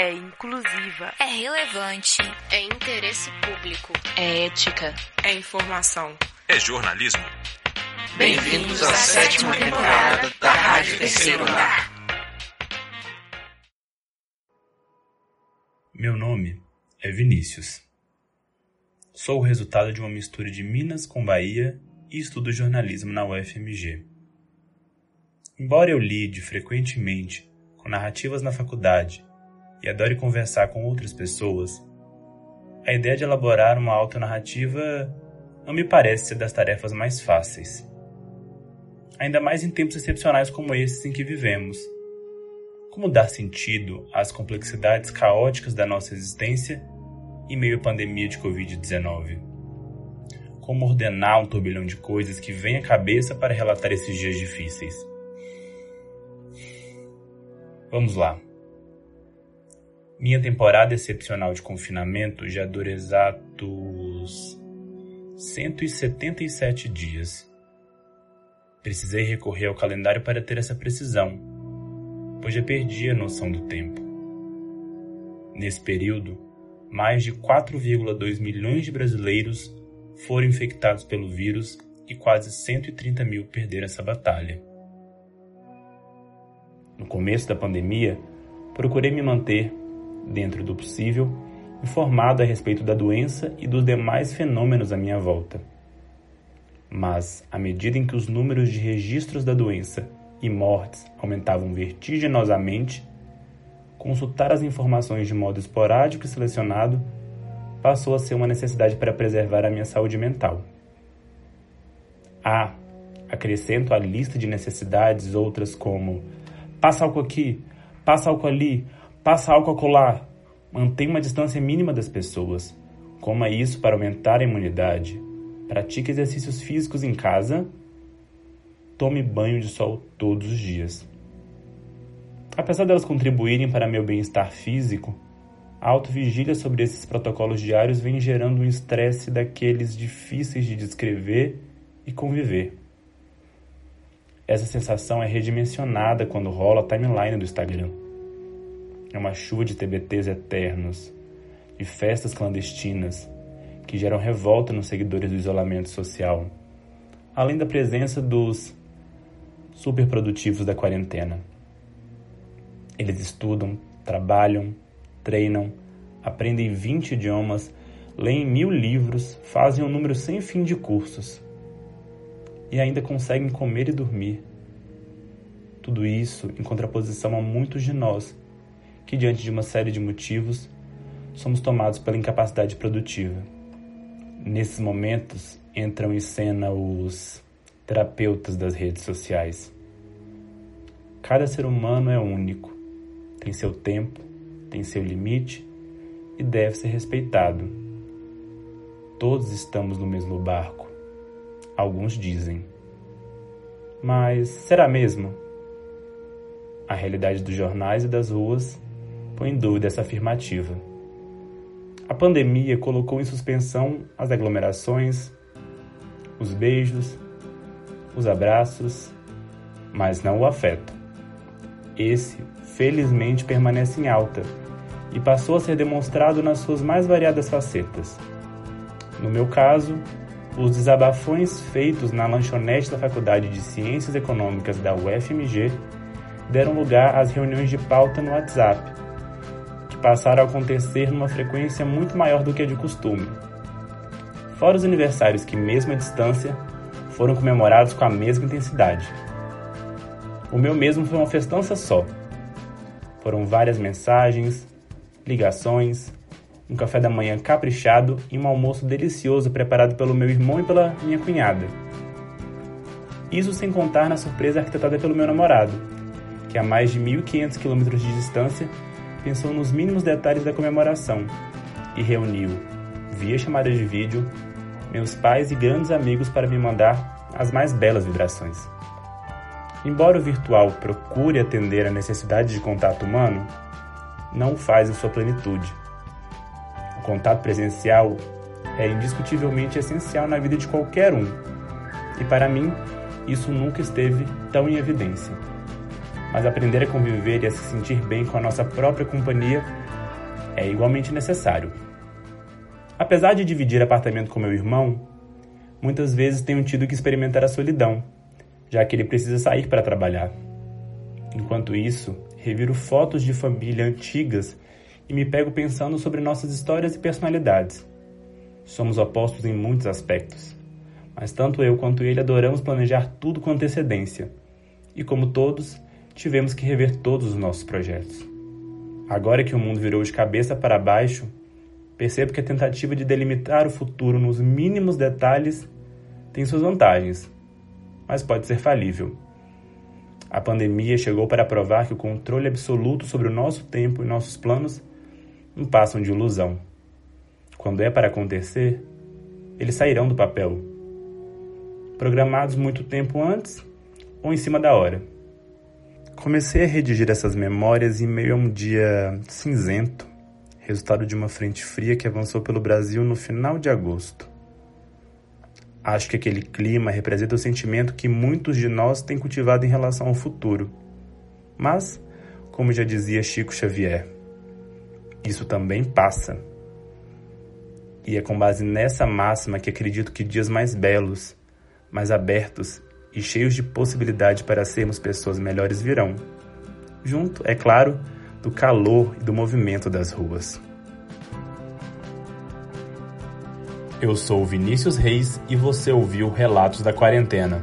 É inclusiva. É relevante. É interesse público. É ética. É informação. É jornalismo. Bem-vindos à sétima temporada da Rádio Terceiro Lar. Meu nome é Vinícius. Sou o resultado de uma mistura de Minas com Bahia e estudo jornalismo na UFMG. Embora eu lide frequentemente com narrativas na faculdade e adore conversar com outras pessoas, a ideia de elaborar uma autonarrativa não me parece ser das tarefas mais fáceis. Ainda mais em tempos excepcionais como esses em que vivemos. Como dar sentido às complexidades caóticas da nossa existência em meio à pandemia de Covid-19? Como ordenar um turbilhão de coisas que vem à cabeça para relatar esses dias difíceis? Vamos lá. Minha temporada excepcional de confinamento já dura exatos 177 dias. Precisei recorrer ao calendário para ter essa precisão, pois já perdi a noção do tempo. Nesse período, mais de 4,2 milhões de brasileiros foram infectados pelo vírus e quase 130 mil perderam essa batalha. No começo da pandemia, procurei me manter, dentro do possível, informado a respeito da doença e dos demais fenômenos à minha volta. Mas, à medida em que os números de registros da doença e mortes aumentavam vertiginosamente, consultar as informações de modo esporádico e selecionado passou a ser uma necessidade para preservar a minha saúde mental. Ah, acrescento à lista de necessidades outras como Passa álcool aqui, passa álcool ali, passa álcool acolá. Mantenha uma distância mínima das pessoas. Coma isso para aumentar a imunidade. Pratique exercícios físicos em casa. Tome banho de sol todos os dias. Apesar delas contribuírem para meu bem-estar físico, a autovigília sobre esses protocolos diários vem gerando um estresse daqueles difíceis de descrever e conviver. Essa sensação é redimensionada quando rola a timeline do Instagram. É uma chuva de TBTs eternos, de festas clandestinas, que geram revolta nos seguidores do isolamento social, além da presença dos superprodutivos da quarentena. Eles estudam, trabalham, treinam, aprendem 20 idiomas, leem mil livros, fazem um número sem fim de cursos e ainda conseguem comer e dormir. Tudo isso em contraposição a muitos de nós, que diante de uma série de motivos, somos tomados pela incapacidade produtiva. Nesses momentos entram em cena os terapeutas das redes sociais. Cada ser humano é único, tem seu tempo, tem seu limite e deve ser respeitado. Todos estamos no mesmo barco alguns dizem. Mas será mesmo? A realidade dos jornais e das ruas põe em dúvida essa afirmativa. A pandemia colocou em suspensão as aglomerações, os beijos, os abraços, mas não o afeto. Esse, felizmente, permanece em alta e passou a ser demonstrado nas suas mais variadas facetas. No meu caso, os desabafões feitos na lanchonete da Faculdade de Ciências Econômicas da UFMG deram lugar às reuniões de pauta no WhatsApp, passaram a acontecer numa frequência muito maior do que a de costume. Fora os aniversários que, mesmo à distância, foram comemorados com a mesma intensidade. O meu mesmo foi uma festança só. Foram várias mensagens, ligações, um café da manhã caprichado e um almoço delicioso preparado pelo meu irmão e pela minha cunhada. Isso sem contar na surpresa arquitetada pelo meu namorado, que a mais de 1.500 quilômetros de distância pensou nos mínimos detalhes da comemoração e reuniu, via chamada de vídeo, meus pais e grandes amigos para me mandar as mais belas vibrações. Embora o virtual procure atender a necessidade de contato humano, não o faz em sua plenitude contato presencial é indiscutivelmente essencial na vida de qualquer um, e para mim, isso nunca esteve tão em evidência. Mas aprender a conviver e a se sentir bem com a nossa própria companhia é igualmente necessário. Apesar de dividir apartamento com meu irmão, muitas vezes tenho tido que experimentar a solidão, já que ele precisa sair para trabalhar. Enquanto isso, reviro fotos de família antigas e me pego pensando sobre nossas histórias e personalidades. Somos opostos em muitos aspectos, mas tanto eu quanto ele adoramos planejar tudo com antecedência. E como todos, tivemos que rever todos os nossos projetos. Agora que o mundo virou de cabeça para baixo, percebo que a tentativa de delimitar o futuro nos mínimos detalhes tem suas vantagens, mas pode ser falível. A pandemia chegou para provar que o controle absoluto sobre o nosso tempo e nossos planos não passam de ilusão. Quando é para acontecer, eles sairão do papel, programados muito tempo antes ou em cima da hora. Comecei a redigir essas memórias em meio a um dia cinzento resultado de uma frente fria que avançou pelo Brasil no final de agosto. Acho que aquele clima representa o sentimento que muitos de nós têm cultivado em relação ao futuro. Mas, como já dizia Chico Xavier, isso também passa. E é com base nessa máxima que acredito que dias mais belos, mais abertos e cheios de possibilidade para sermos pessoas melhores virão. Junto, é claro, do calor e do movimento das ruas. Eu sou Vinícius Reis e você ouviu Relatos da Quarentena.